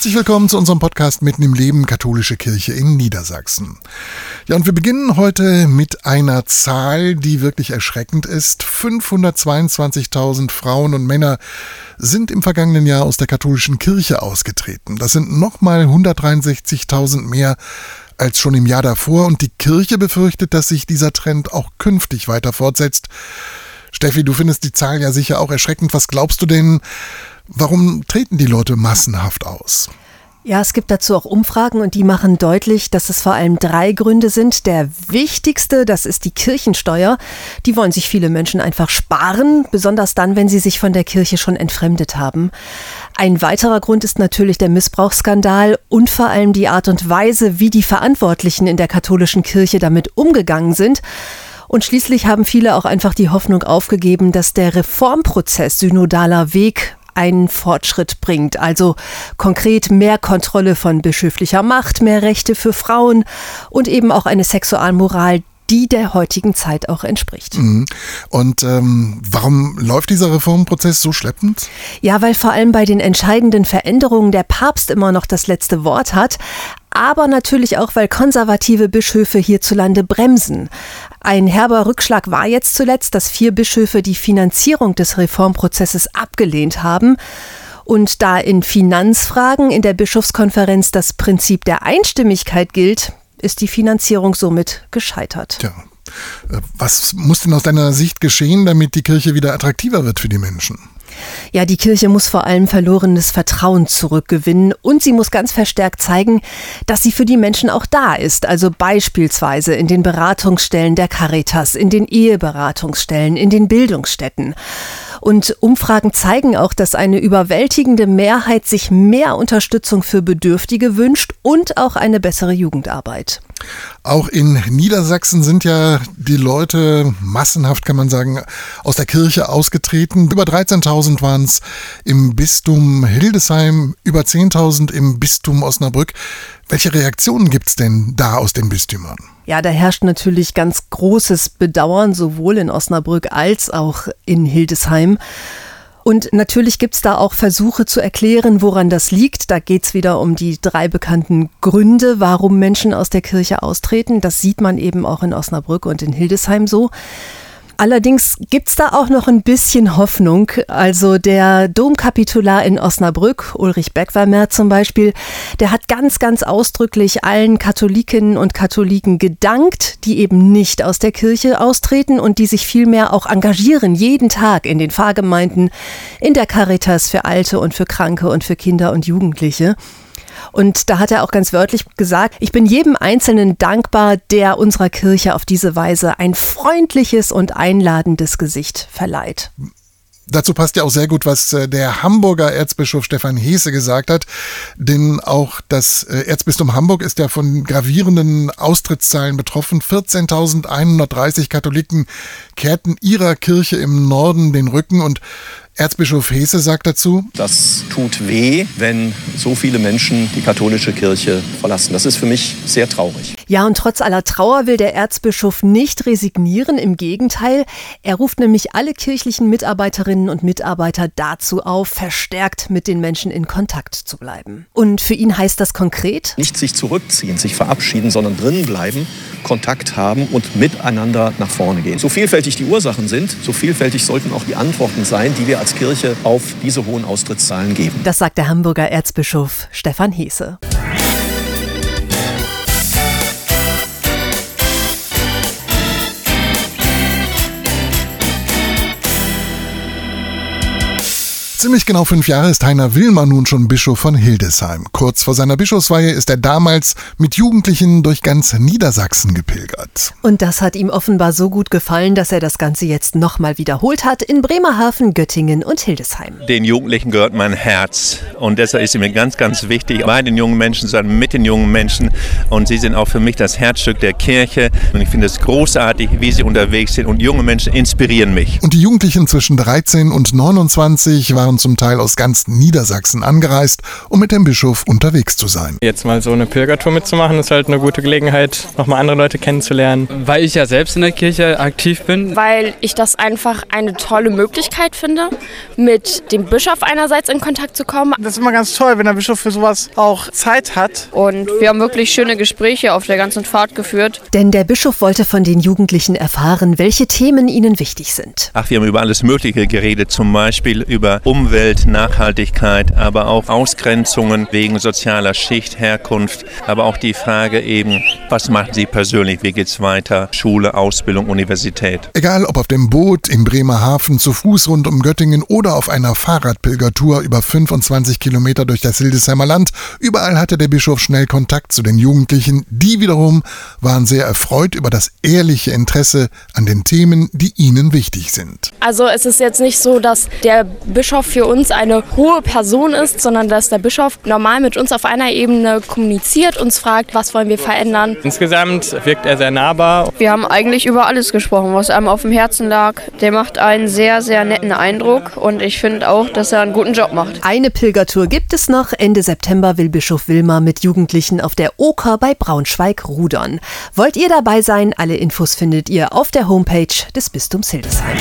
Herzlich willkommen zu unserem Podcast Mitten im Leben Katholische Kirche in Niedersachsen. Ja, und wir beginnen heute mit einer Zahl, die wirklich erschreckend ist. 522.000 Frauen und Männer sind im vergangenen Jahr aus der katholischen Kirche ausgetreten. Das sind nochmal 163.000 mehr als schon im Jahr davor und die Kirche befürchtet, dass sich dieser Trend auch künftig weiter fortsetzt. Steffi, du findest die Zahl ja sicher auch erschreckend. Was glaubst du denn, Warum treten die Leute massenhaft aus? Ja, es gibt dazu auch Umfragen und die machen deutlich, dass es vor allem drei Gründe sind. Der wichtigste, das ist die Kirchensteuer. Die wollen sich viele Menschen einfach sparen, besonders dann, wenn sie sich von der Kirche schon entfremdet haben. Ein weiterer Grund ist natürlich der Missbrauchsskandal und vor allem die Art und Weise, wie die Verantwortlichen in der katholischen Kirche damit umgegangen sind. Und schließlich haben viele auch einfach die Hoffnung aufgegeben, dass der Reformprozess synodaler Weg einen Fortschritt bringt. Also konkret mehr Kontrolle von bischöflicher Macht, mehr Rechte für Frauen und eben auch eine Sexualmoral, die der heutigen Zeit auch entspricht. Mhm. Und ähm, warum läuft dieser Reformprozess so schleppend? Ja, weil vor allem bei den entscheidenden Veränderungen der Papst immer noch das letzte Wort hat aber natürlich auch, weil konservative Bischöfe hierzulande bremsen. Ein herber Rückschlag war jetzt zuletzt, dass vier Bischöfe die Finanzierung des Reformprozesses abgelehnt haben. Und da in Finanzfragen in der Bischofskonferenz das Prinzip der Einstimmigkeit gilt, ist die Finanzierung somit gescheitert. Tja. Äh, was muss denn aus deiner Sicht geschehen, damit die Kirche wieder attraktiver wird für die Menschen? Ja, die Kirche muss vor allem verlorenes Vertrauen zurückgewinnen und sie muss ganz verstärkt zeigen, dass sie für die Menschen auch da ist. Also beispielsweise in den Beratungsstellen der Caritas, in den Eheberatungsstellen, in den Bildungsstätten. Und Umfragen zeigen auch, dass eine überwältigende Mehrheit sich mehr Unterstützung für Bedürftige wünscht und auch eine bessere Jugendarbeit. Auch in Niedersachsen sind ja die Leute massenhaft, kann man sagen, aus der Kirche ausgetreten. Über 13.000 waren es im Bistum Hildesheim, über 10.000 im Bistum Osnabrück. Welche Reaktionen gibt es denn da aus den Bistümern? Ja, da herrscht natürlich ganz großes Bedauern, sowohl in Osnabrück als auch in Hildesheim. Und natürlich gibt es da auch Versuche zu erklären, woran das liegt. Da geht es wieder um die drei bekannten Gründe, warum Menschen aus der Kirche austreten. Das sieht man eben auch in Osnabrück und in Hildesheim so. Allerdings gibt es da auch noch ein bisschen Hoffnung. Also der Domkapitular in Osnabrück, Ulrich Beckweimer zum Beispiel, der hat ganz, ganz ausdrücklich allen Katholikinnen und Katholiken gedankt, die eben nicht aus der Kirche austreten und die sich vielmehr auch engagieren, jeden Tag in den Pfarrgemeinden, in der Caritas für Alte und für Kranke und für Kinder und Jugendliche. Und da hat er auch ganz wörtlich gesagt, ich bin jedem Einzelnen dankbar, der unserer Kirche auf diese Weise ein freundliches und einladendes Gesicht verleiht. Dazu passt ja auch sehr gut, was äh, der Hamburger Erzbischof Stefan Heese gesagt hat, denn auch das äh, Erzbistum Hamburg ist ja von gravierenden Austrittszahlen betroffen. 14.130 Katholiken kehrten ihrer Kirche im Norden den Rücken und Erzbischof Hese sagt dazu, das tut weh, wenn so viele Menschen die katholische Kirche verlassen. Das ist für mich sehr traurig. Ja, und trotz aller Trauer will der Erzbischof nicht resignieren. Im Gegenteil, er ruft nämlich alle kirchlichen Mitarbeiterinnen und Mitarbeiter dazu auf, verstärkt mit den Menschen in Kontakt zu bleiben. Und für ihn heißt das konkret? Nicht sich zurückziehen, sich verabschieden, sondern drinnen bleiben, Kontakt haben und miteinander nach vorne gehen. So vielfältig die Ursachen sind, so vielfältig sollten auch die Antworten sein, die wir als Kirche auf diese hohen Austrittszahlen geben. Das sagt der Hamburger Erzbischof Stefan Heese. Ziemlich genau fünf Jahre ist Heiner Wilmer nun schon Bischof von Hildesheim. Kurz vor seiner Bischofsweihe ist er damals mit Jugendlichen durch ganz Niedersachsen gepilgert. Und das hat ihm offenbar so gut gefallen, dass er das Ganze jetzt nochmal wiederholt hat in Bremerhaven, Göttingen und Hildesheim. Den Jugendlichen gehört mein Herz und deshalb ist es mir ganz, ganz wichtig, bei den jungen Menschen zu sein, mit den jungen Menschen und sie sind auch für mich das Herzstück der Kirche und ich finde es großartig, wie sie unterwegs sind und junge Menschen inspirieren mich. Und die Jugendlichen zwischen 13 und 29 waren waren zum Teil aus ganz Niedersachsen angereist, um mit dem Bischof unterwegs zu sein. Jetzt mal so eine Pilgertour mitzumachen, ist halt eine gute Gelegenheit, nochmal andere Leute kennenzulernen. Weil ich ja selbst in der Kirche aktiv bin. Weil ich das einfach eine tolle Möglichkeit finde, mit dem Bischof einerseits in Kontakt zu kommen. Das ist immer ganz toll, wenn der Bischof für sowas auch Zeit hat. Und wir haben wirklich schöne Gespräche auf der ganzen Fahrt geführt. Denn der Bischof wollte von den Jugendlichen erfahren, welche Themen ihnen wichtig sind. Ach, wir haben über alles Mögliche geredet, zum Beispiel über Umwelt, Nachhaltigkeit, aber auch Ausgrenzungen wegen sozialer Schicht, Herkunft, aber auch die Frage eben, was machen Sie persönlich, wie geht es weiter, Schule, Ausbildung, Universität. Egal ob auf dem Boot, in Bremerhaven, zu Fuß rund um Göttingen oder auf einer Fahrradpilgertour über 25 Kilometer durch das Hildesheimer Land, überall hatte der Bischof schnell Kontakt zu den Jugendlichen. Die wiederum waren sehr erfreut über das ehrliche Interesse an den Themen, die ihnen wichtig sind. Also es ist jetzt nicht so, dass der Bischof für uns eine hohe Person ist, sondern dass der Bischof normal mit uns auf einer Ebene kommuniziert, uns fragt, was wollen wir verändern. Insgesamt wirkt er sehr nahbar. Wir haben eigentlich über alles gesprochen, was einem auf dem Herzen lag. Der macht einen sehr, sehr netten Eindruck und ich finde auch, dass er einen guten Job macht. Eine Pilgertour gibt es noch. Ende September will Bischof Wilmer mit Jugendlichen auf der Oker bei Braunschweig rudern. Wollt ihr dabei sein? Alle Infos findet ihr auf der Homepage des Bistums Hildesheim.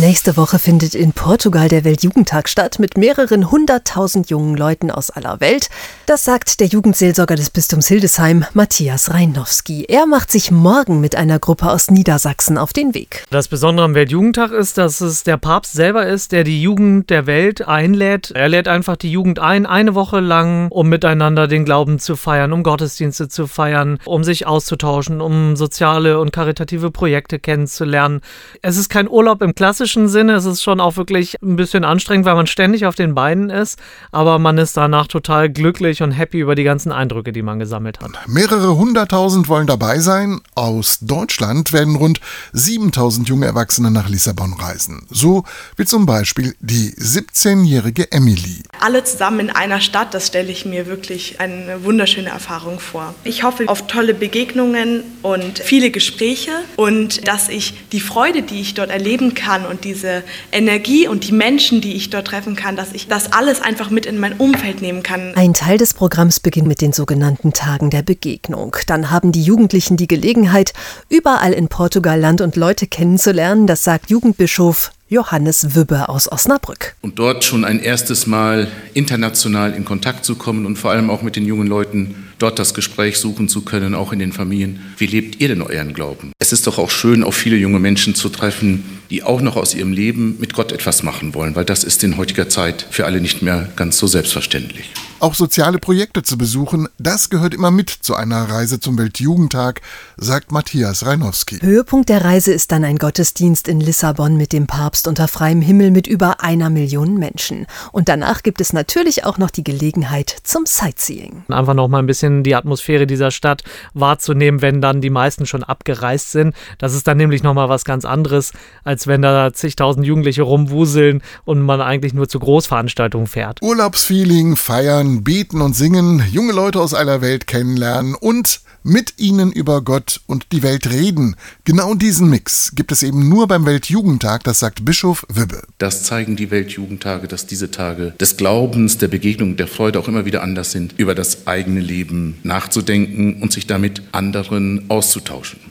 Nächste Woche findet in Portugal der Weltjugendtag statt mit mehreren hunderttausend jungen Leuten aus aller Welt. Das sagt der Jugendseelsorger des Bistums Hildesheim, Matthias Reinowski. Er macht sich morgen mit einer Gruppe aus Niedersachsen auf den Weg. Das Besondere am Weltjugendtag ist, dass es der Papst selber ist, der die Jugend der Welt einlädt. Er lädt einfach die Jugend ein, eine Woche lang, um miteinander den Glauben zu feiern, um Gottesdienste zu feiern, um sich auszutauschen, um soziale und karitative Projekte kennenzulernen. Es ist kein Urlaub im klassischen klassischen Sinne. Es ist schon auch wirklich ein bisschen anstrengend, weil man ständig auf den Beinen ist, aber man ist danach total glücklich und happy über die ganzen Eindrücke, die man gesammelt hat. Mehrere hunderttausend wollen dabei sein. Aus Deutschland werden rund 7000 junge Erwachsene nach Lissabon reisen. So wie zum Beispiel die 17-jährige Emily. Alle zusammen in einer Stadt, das stelle ich mir wirklich eine wunderschöne Erfahrung vor. Ich hoffe auf tolle Begegnungen und viele Gespräche und dass ich die Freude, die ich dort erleben kann und diese Energie und die Menschen, die ich dort treffen kann, dass ich das alles einfach mit in mein Umfeld nehmen kann. Ein Teil des Programms beginnt mit den sogenannten Tagen der Begegnung. Dann haben die Jugendlichen die Gelegenheit, überall in Portugal Land und Leute kennenzulernen, das sagt Jugendbischof Johannes Wübbe aus Osnabrück. Und dort schon ein erstes Mal international in Kontakt zu kommen und vor allem auch mit den jungen Leuten dort das Gespräch suchen zu können, auch in den Familien. Wie lebt ihr denn euren Glauben? Es ist doch auch schön, auf viele junge Menschen zu treffen, die auch noch aus ihrem Leben mit Gott etwas machen wollen, weil das ist in heutiger Zeit für alle nicht mehr ganz so selbstverständlich. Auch soziale Projekte zu besuchen, das gehört immer mit zu einer Reise zum Weltjugendtag, sagt Matthias Reinowski. Höhepunkt der Reise ist dann ein Gottesdienst in Lissabon mit dem Papst unter freiem Himmel mit über einer Million Menschen. Und danach gibt es natürlich auch noch die Gelegenheit zum Sightseeing. Einfach noch mal ein bisschen die Atmosphäre dieser Stadt wahrzunehmen, wenn dann die meisten schon abgereist sind. Das ist dann nämlich noch mal was ganz anderes, als wenn da zigtausend Jugendliche rumwuseln und man eigentlich nur zu Großveranstaltungen fährt. Urlaubsfeeling, feiern, beten und singen, junge Leute aus aller Welt kennenlernen und mit ihnen über Gott und die Welt reden. Genau diesen Mix gibt es eben nur beim Weltjugendtag, das sagt Bischof Wibbe. Das zeigen die Weltjugendtage, dass diese Tage des Glaubens, der Begegnung, der Freude auch immer wieder anders sind, über das eigene Leben nachzudenken und sich damit anderen auszutauschen.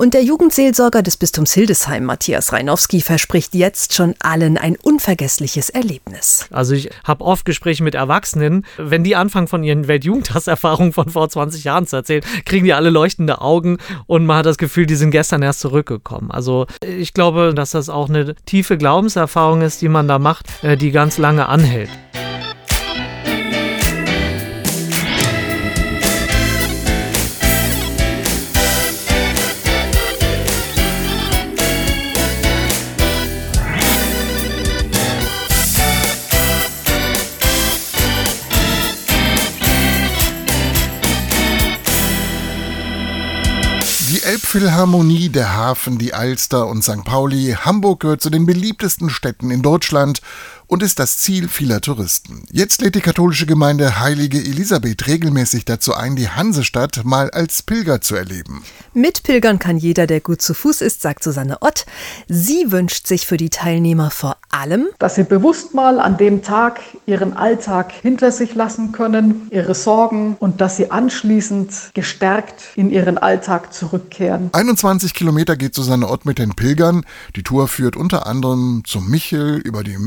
Und der Jugendseelsorger des Bistums Hildesheim, Matthias Reinowski, verspricht jetzt schon allen ein unvergessliches Erlebnis. Also ich habe oft Gespräche mit Erwachsenen, wenn die anfangen von ihren Weltjugendtagserfahrungen von vor 20 Jahren zu erzählen, kriegen die alle leuchtende Augen und man hat das Gefühl, die sind gestern erst zurückgekommen. Also ich glaube, dass das auch eine tiefe Glaubenserfahrung ist, die man da macht, äh, die ganz lange anhält. Die Elbphilharmonie, der Hafen, die Alster und St. Pauli. Hamburg gehört zu den beliebtesten Städten in Deutschland und ist das Ziel vieler Touristen. Jetzt lädt die katholische Gemeinde Heilige Elisabeth regelmäßig dazu ein, die Hansestadt mal als Pilger zu erleben. Mitpilgern kann jeder, der gut zu Fuß ist, sagt Susanne Ott. Sie wünscht sich für die Teilnehmer vor allem, dass sie bewusst mal an dem Tag ihren Alltag hinter sich lassen können, ihre Sorgen und dass sie anschließend gestärkt in ihren Alltag zurückkehren. 21 Kilometer geht Susanne Ott mit den Pilgern. Die Tour führt unter anderem zum Michel über die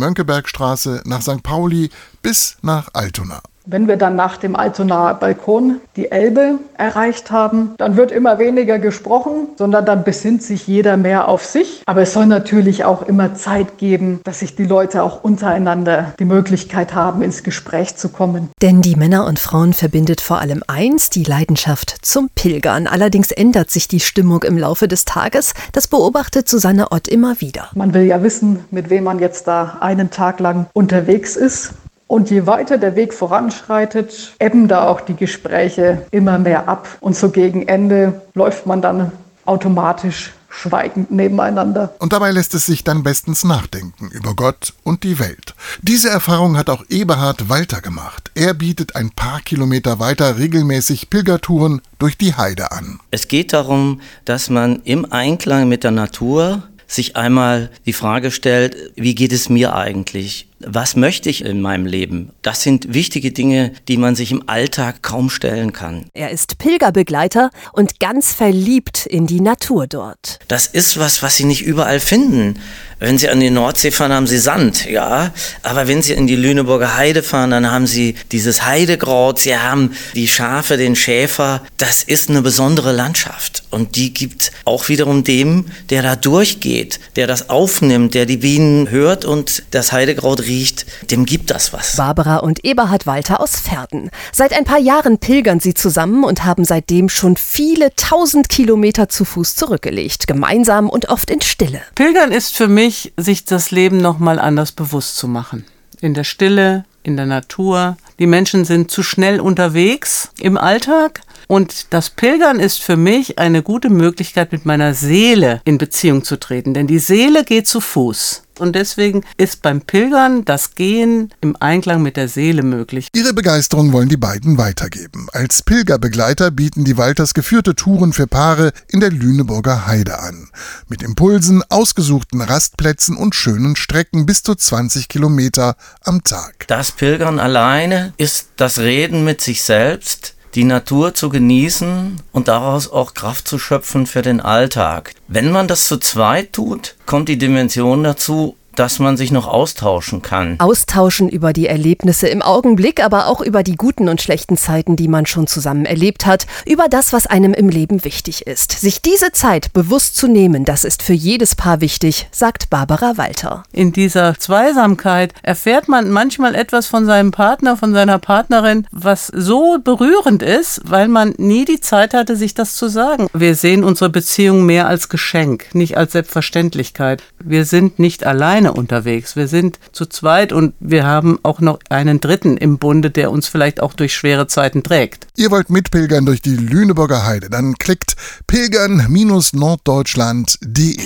Mönckebergstraße nach St. Pauli bis nach Altona. Wenn wir dann nach dem Altonaer Balkon die Elbe erreicht haben, dann wird immer weniger gesprochen, sondern dann besinnt sich jeder mehr auf sich. Aber es soll natürlich auch immer Zeit geben, dass sich die Leute auch untereinander die Möglichkeit haben, ins Gespräch zu kommen. Denn die Männer und Frauen verbindet vor allem eins, die Leidenschaft zum Pilgern. Allerdings ändert sich die Stimmung im Laufe des Tages. Das beobachtet Susanne Ott immer wieder. Man will ja wissen, mit wem man jetzt da einen Tag lang unterwegs ist. Und je weiter der Weg voranschreitet, ebben da auch die Gespräche immer mehr ab. Und so gegen Ende läuft man dann automatisch schweigend nebeneinander. Und dabei lässt es sich dann bestens nachdenken über Gott und die Welt. Diese Erfahrung hat auch Eberhard Walter gemacht. Er bietet ein paar Kilometer weiter regelmäßig Pilgertouren durch die Heide an. Es geht darum, dass man im Einklang mit der Natur sich einmal die Frage stellt, wie geht es mir eigentlich? Was möchte ich in meinem Leben? Das sind wichtige Dinge, die man sich im Alltag kaum stellen kann. Er ist Pilgerbegleiter und ganz verliebt in die Natur dort. Das ist was, was Sie nicht überall finden. Wenn Sie an die Nordsee fahren, haben Sie Sand, ja. Aber wenn Sie in die Lüneburger Heide fahren, dann haben Sie dieses Heidekraut, Sie haben die Schafe, den Schäfer. Das ist eine besondere Landschaft. Und die gibt auch wiederum dem, der da durchgeht, der das aufnimmt, der die Bienen hört und das Heidekraut riecht, dem gibt das was. Barbara und Eberhard Walter aus Pferden. Seit ein paar Jahren pilgern sie zusammen und haben seitdem schon viele tausend Kilometer zu Fuß zurückgelegt, gemeinsam und oft in Stille. Pilgern ist für mich sich das Leben nochmal anders bewusst zu machen. In der Stille, in der Natur. Die Menschen sind zu schnell unterwegs im Alltag. Und das Pilgern ist für mich eine gute Möglichkeit, mit meiner Seele in Beziehung zu treten. Denn die Seele geht zu Fuß. Und deswegen ist beim Pilgern das Gehen im Einklang mit der Seele möglich. Ihre Begeisterung wollen die beiden weitergeben. Als Pilgerbegleiter bieten die Walters geführte Touren für Paare in der Lüneburger Heide an. Mit Impulsen, ausgesuchten Rastplätzen und schönen Strecken bis zu 20 Kilometer am Tag. Das Pilgern alleine ist das Reden mit sich selbst die Natur zu genießen und daraus auch Kraft zu schöpfen für den Alltag. Wenn man das zu zweit tut, kommt die Dimension dazu, dass man sich noch austauschen kann. Austauschen über die Erlebnisse im Augenblick, aber auch über die guten und schlechten Zeiten, die man schon zusammen erlebt hat, über das, was einem im Leben wichtig ist. Sich diese Zeit bewusst zu nehmen, das ist für jedes Paar wichtig, sagt Barbara Walter. In dieser Zweisamkeit erfährt man manchmal etwas von seinem Partner, von seiner Partnerin, was so berührend ist, weil man nie die Zeit hatte, sich das zu sagen. Wir sehen unsere Beziehung mehr als Geschenk, nicht als Selbstverständlichkeit. Wir sind nicht allein alleine unterwegs. Wir sind zu zweit und wir haben auch noch einen Dritten im Bunde, der uns vielleicht auch durch schwere Zeiten trägt. Ihr wollt mitpilgern durch die Lüneburger Heide, dann klickt pilgern-norddeutschland.de.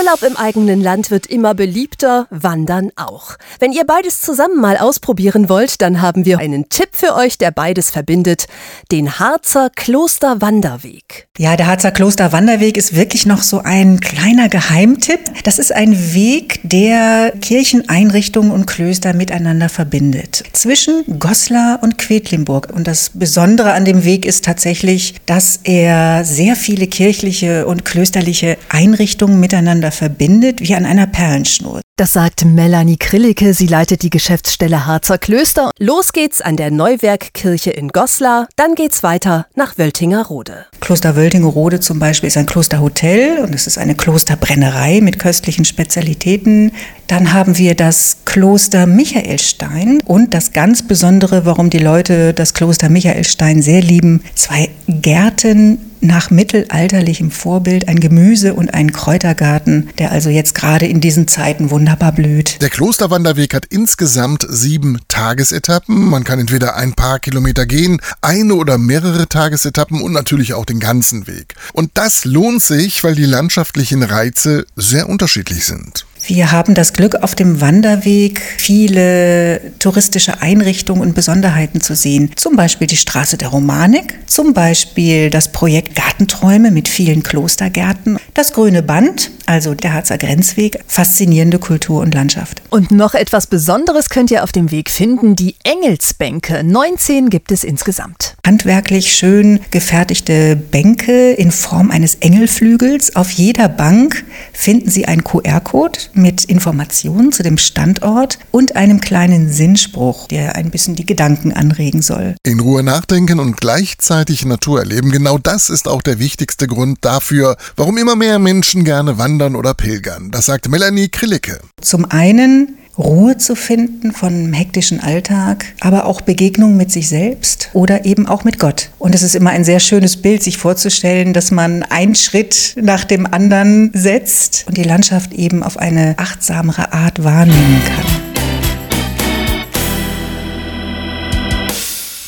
Urlaub im eigenen Land wird immer beliebter, Wandern auch. Wenn ihr beides zusammen mal ausprobieren wollt, dann haben wir einen Tipp für euch, der beides verbindet. Den Harzer Klosterwanderweg. Ja, der Harzer Klosterwanderweg ist wirklich noch so ein kleiner Geheimtipp. Das ist ein Weg, der Kircheneinrichtungen und Klöster miteinander verbindet. Zwischen Goslar und Quedlinburg. Und das Besondere an dem Weg ist tatsächlich, dass er sehr viele kirchliche und klösterliche Einrichtungen miteinander miteinander verbindet, wie an einer Perlenschnur. Das sagt Melanie Krillicke. Sie leitet die Geschäftsstelle Harzer Klöster. Los geht's an der Neuwerkkirche in Goslar. Dann geht's weiter nach Wöltingerode. Kloster Wöltingerode zum Beispiel ist ein Klosterhotel und es ist eine Klosterbrennerei mit köstlichen Spezialitäten. Dann haben wir das Kloster Michaelstein und das ganz Besondere, warum die Leute das Kloster Michaelstein sehr lieben, zwei Gärten nach mittelalterlichem Vorbild ein Gemüse- und ein Kräutergarten, der also jetzt gerade in diesen Zeiten wunderbar blüht. Der Klosterwanderweg hat insgesamt sieben Tagesetappen. Man kann entweder ein paar Kilometer gehen, eine oder mehrere Tagesetappen und natürlich auch den ganzen Weg. Und das lohnt sich, weil die landschaftlichen Reize sehr unterschiedlich sind. Wir haben das Glück, auf dem Wanderweg viele touristische Einrichtungen und Besonderheiten zu sehen. Zum Beispiel die Straße der Romanik, zum Beispiel das Projekt Gartenträume mit vielen Klostergärten, das Grüne Band, also der Harzer Grenzweg, faszinierende Kultur und Landschaft. Und noch etwas Besonderes könnt ihr auf dem Weg finden, die Engelsbänke. 19 gibt es insgesamt. Handwerklich schön gefertigte Bänke in Form eines Engelflügels. Auf jeder Bank finden Sie einen QR-Code mit Informationen zu dem Standort und einem kleinen Sinnspruch, der ein bisschen die Gedanken anregen soll. In Ruhe nachdenken und gleichzeitig Natur erleben, genau das ist auch der wichtigste Grund dafür, warum immer mehr Menschen gerne wandern oder pilgern. Das sagt Melanie Krillicke. Zum einen Ruhe zu finden von hektischen Alltag, aber auch Begegnung mit sich selbst oder eben auch mit Gott. Und es ist immer ein sehr schönes Bild, sich vorzustellen, dass man einen Schritt nach dem anderen setzt und die Landschaft eben auf eine achtsamere Art wahrnehmen kann.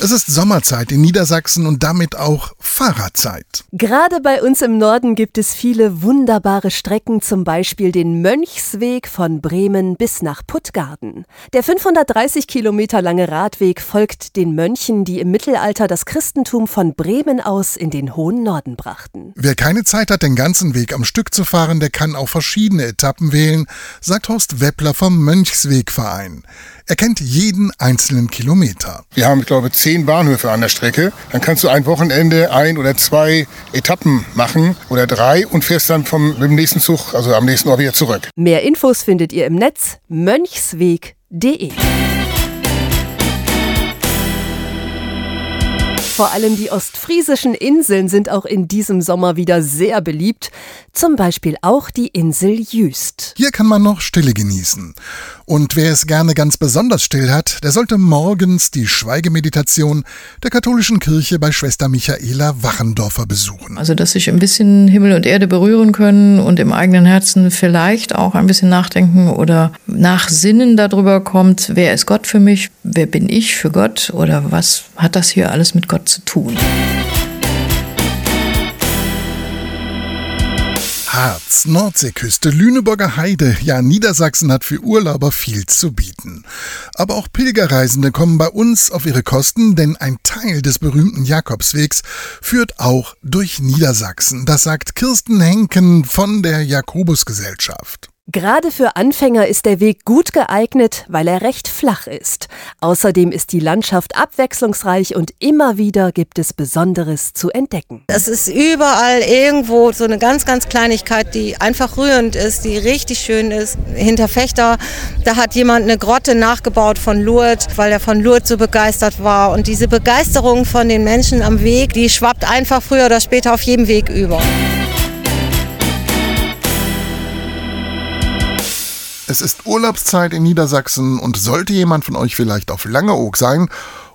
Es ist Sommerzeit in Niedersachsen und damit auch Fahrradzeit. Gerade bei uns im Norden gibt es viele wunderbare Strecken, zum Beispiel den Mönchsweg von Bremen bis nach Puttgarden. Der 530 Kilometer lange Radweg folgt den Mönchen, die im Mittelalter das Christentum von Bremen aus in den hohen Norden brachten. Wer keine Zeit hat, den ganzen Weg am Stück zu fahren, der kann auch verschiedene Etappen wählen, sagt Horst Weppler vom Mönchswegverein. Er kennt jeden einzelnen Kilometer. Wir haben, ich glaube, zehn Bahnhöfe an der Strecke. Dann kannst du ein Wochenende ein oder zwei Etappen machen oder drei und fährst dann vom, mit dem nächsten Zug, also am nächsten Ort wieder zurück. Mehr Infos findet ihr im Netz mönchsweg.de. Vor allem die ostfriesischen Inseln sind auch in diesem Sommer wieder sehr beliebt. Zum Beispiel auch die Insel Jüst. Hier kann man noch Stille genießen. Und wer es gerne ganz besonders still hat, der sollte morgens die Schweigemeditation der katholischen Kirche bei Schwester Michaela Wachendorfer besuchen. Also, dass sich ein bisschen Himmel und Erde berühren können und im eigenen Herzen vielleicht auch ein bisschen nachdenken oder nachsinnen darüber kommt, wer ist Gott für mich, wer bin ich für Gott oder was hat das hier alles mit Gott zu tun. Harz, Nordseeküste, Lüneburger Heide, ja, Niedersachsen hat für Urlauber viel zu bieten. Aber auch Pilgerreisende kommen bei uns auf ihre Kosten, denn ein Teil des berühmten Jakobswegs führt auch durch Niedersachsen. Das sagt Kirsten Henken von der Jakobusgesellschaft. Gerade für Anfänger ist der Weg gut geeignet, weil er recht flach ist. Außerdem ist die Landschaft abwechslungsreich und immer wieder gibt es Besonderes zu entdecken. Es ist überall irgendwo so eine ganz, ganz Kleinigkeit, die einfach rührend ist, die richtig schön ist. Hinter Fechter, da hat jemand eine Grotte nachgebaut von Lourdes, weil er von Lourdes so begeistert war. Und diese Begeisterung von den Menschen am Weg, die schwappt einfach früher oder später auf jedem Weg über. Es ist Urlaubszeit in Niedersachsen und sollte jemand von euch vielleicht auf Langeoog sein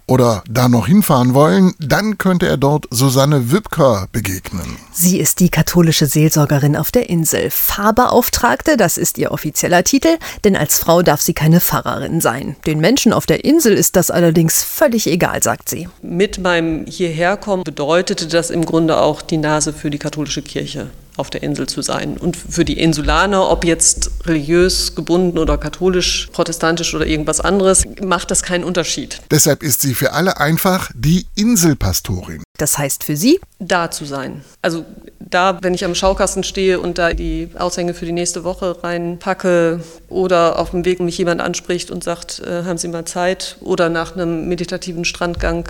oder da noch hinfahren wollen, dann könnte er dort Susanne Wübker begegnen. Sie ist die katholische Seelsorgerin auf der Insel. Pfarrbeauftragte, das ist ihr offizieller Titel, denn als Frau darf sie keine Pfarrerin sein. Den Menschen auf der Insel ist das allerdings völlig egal, sagt sie. Mit meinem Hierherkommen bedeutete das im Grunde auch die Nase für die katholische Kirche auf der Insel zu sein. Und für die Insulaner, ob jetzt religiös gebunden oder katholisch, protestantisch oder irgendwas anderes, macht das keinen Unterschied. Deshalb ist sie für alle einfach die Inselpastorin. Das heißt für sie? Da zu sein. Also da, wenn ich am Schaukasten stehe und da die Aushänge für die nächste Woche reinpacke oder auf dem Weg mich jemand anspricht und sagt, äh, haben Sie mal Zeit oder nach einem meditativen Strandgang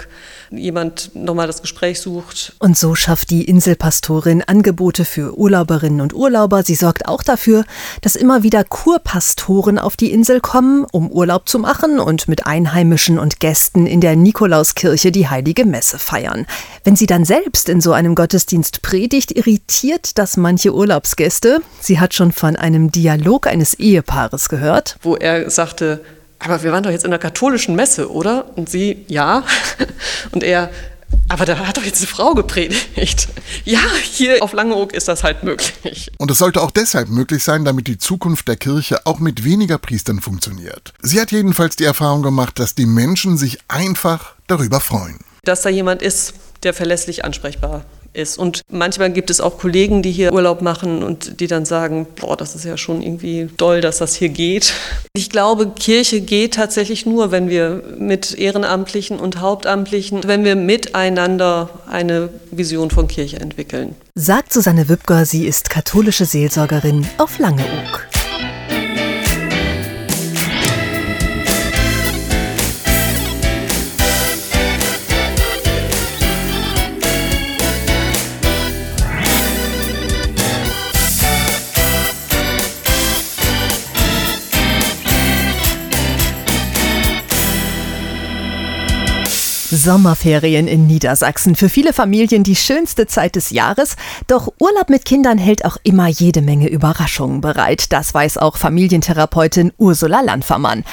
jemand nochmal das Gespräch sucht. Und so schafft die Inselpastorin Angebote für Urlauberinnen und Urlauber. Sie sorgt auch dafür, dass immer wieder Kurpastoren auf die Insel kommen, um Urlaub zu machen und mit Einheimischen und Gästen in der Nikolauskirche die heilige Messe feiern. Wenn sie dann selbst in so einem Gottesdienst predigt, irritiert das manche Urlaubsgäste. Sie hat schon von einem Dialog eines Ehepaares gehört. Wo er sagte, aber wir waren doch jetzt in der katholischen Messe, oder? Und sie, ja. Und er, aber da hat doch jetzt eine Frau gepredigt. Ja, hier auf Langeoog ist das halt möglich. Und es sollte auch deshalb möglich sein, damit die Zukunft der Kirche auch mit weniger Priestern funktioniert. Sie hat jedenfalls die Erfahrung gemacht, dass die Menschen sich einfach darüber freuen. Dass da jemand ist, der verlässlich ansprechbar ist. Und manchmal gibt es auch Kollegen, die hier Urlaub machen und die dann sagen, boah, das ist ja schon irgendwie toll, dass das hier geht. Ich glaube, Kirche geht tatsächlich nur, wenn wir mit Ehrenamtlichen und Hauptamtlichen, wenn wir miteinander eine Vision von Kirche entwickeln. Sagt Susanne Wübger, sie ist katholische Seelsorgerin auf Langeoog. Sommerferien in Niedersachsen. Für viele Familien die schönste Zeit des Jahres. Doch Urlaub mit Kindern hält auch immer jede Menge Überraschungen bereit. Das weiß auch Familientherapeutin Ursula Landfermann.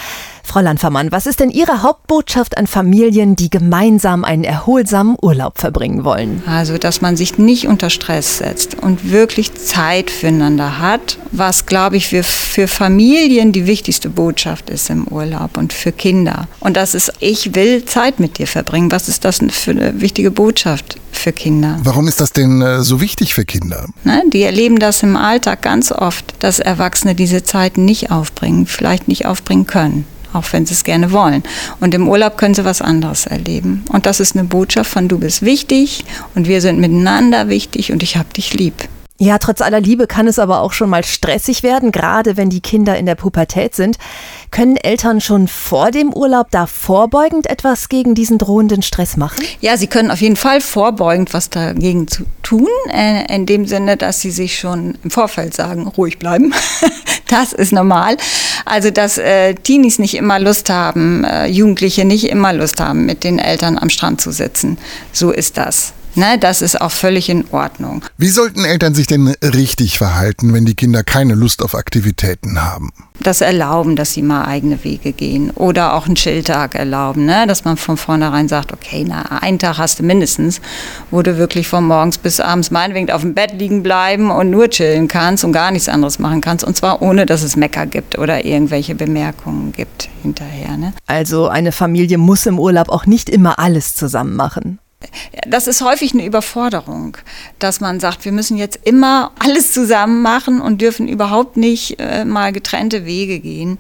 Frau Landfermann, was ist denn Ihre Hauptbotschaft an Familien, die gemeinsam einen erholsamen Urlaub verbringen wollen? Also, dass man sich nicht unter Stress setzt und wirklich Zeit füreinander hat, was, glaube ich, für, für Familien die wichtigste Botschaft ist im Urlaub und für Kinder. Und das ist, ich will Zeit mit dir verbringen. Was ist das für eine wichtige Botschaft? für Kinder. Warum ist das denn äh, so wichtig für Kinder? Ne, die erleben das im Alltag ganz oft, dass Erwachsene diese Zeit nicht aufbringen, vielleicht nicht aufbringen können auch wenn sie es gerne wollen. Und im Urlaub können sie was anderes erleben. Und das ist eine Botschaft von du bist wichtig und wir sind miteinander wichtig und ich hab dich lieb. Ja, trotz aller Liebe kann es aber auch schon mal stressig werden, gerade wenn die Kinder in der Pubertät sind. Können Eltern schon vor dem Urlaub da vorbeugend etwas gegen diesen drohenden Stress machen? Ja, sie können auf jeden Fall vorbeugend was dagegen tun, äh, in dem Sinne, dass sie sich schon im Vorfeld sagen, ruhig bleiben. das ist normal. Also, dass äh, Teenies nicht immer Lust haben, äh, Jugendliche nicht immer Lust haben, mit den Eltern am Strand zu sitzen. So ist das. Ne, das ist auch völlig in Ordnung. Wie sollten Eltern sich denn richtig verhalten, wenn die Kinder keine Lust auf Aktivitäten haben? Das erlauben, dass sie mal eigene Wege gehen oder auch einen Chilltag erlauben, ne? dass man von vornherein sagt, okay, na, einen Tag hast du mindestens, wo du wirklich von morgens bis abends meinetwegen auf dem Bett liegen bleiben und nur chillen kannst und gar nichts anderes machen kannst und zwar ohne, dass es Mecker gibt oder irgendwelche Bemerkungen gibt hinterher. Ne? Also eine Familie muss im Urlaub auch nicht immer alles zusammen machen. Das ist häufig eine Überforderung, dass man sagt, wir müssen jetzt immer alles zusammen machen und dürfen überhaupt nicht äh, mal getrennte Wege gehen.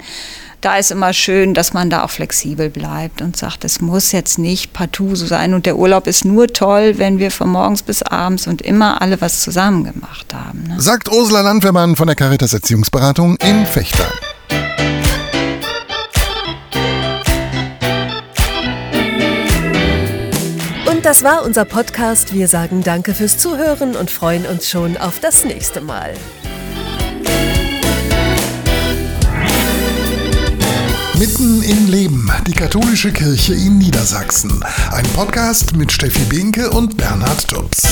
Da ist immer schön, dass man da auch flexibel bleibt und sagt, es muss jetzt nicht partout so sein und der Urlaub ist nur toll, wenn wir von morgens bis abends und immer alle was zusammen gemacht haben. Ne? Sagt Ursula Landwehrmann von der Caritas Erziehungsberatung in Fechter. Das war unser Podcast. Wir sagen Danke fürs Zuhören und freuen uns schon auf das nächste Mal. Mitten im Leben, die katholische Kirche in Niedersachsen. Ein Podcast mit Steffi Behnke und Bernhard Tubbs.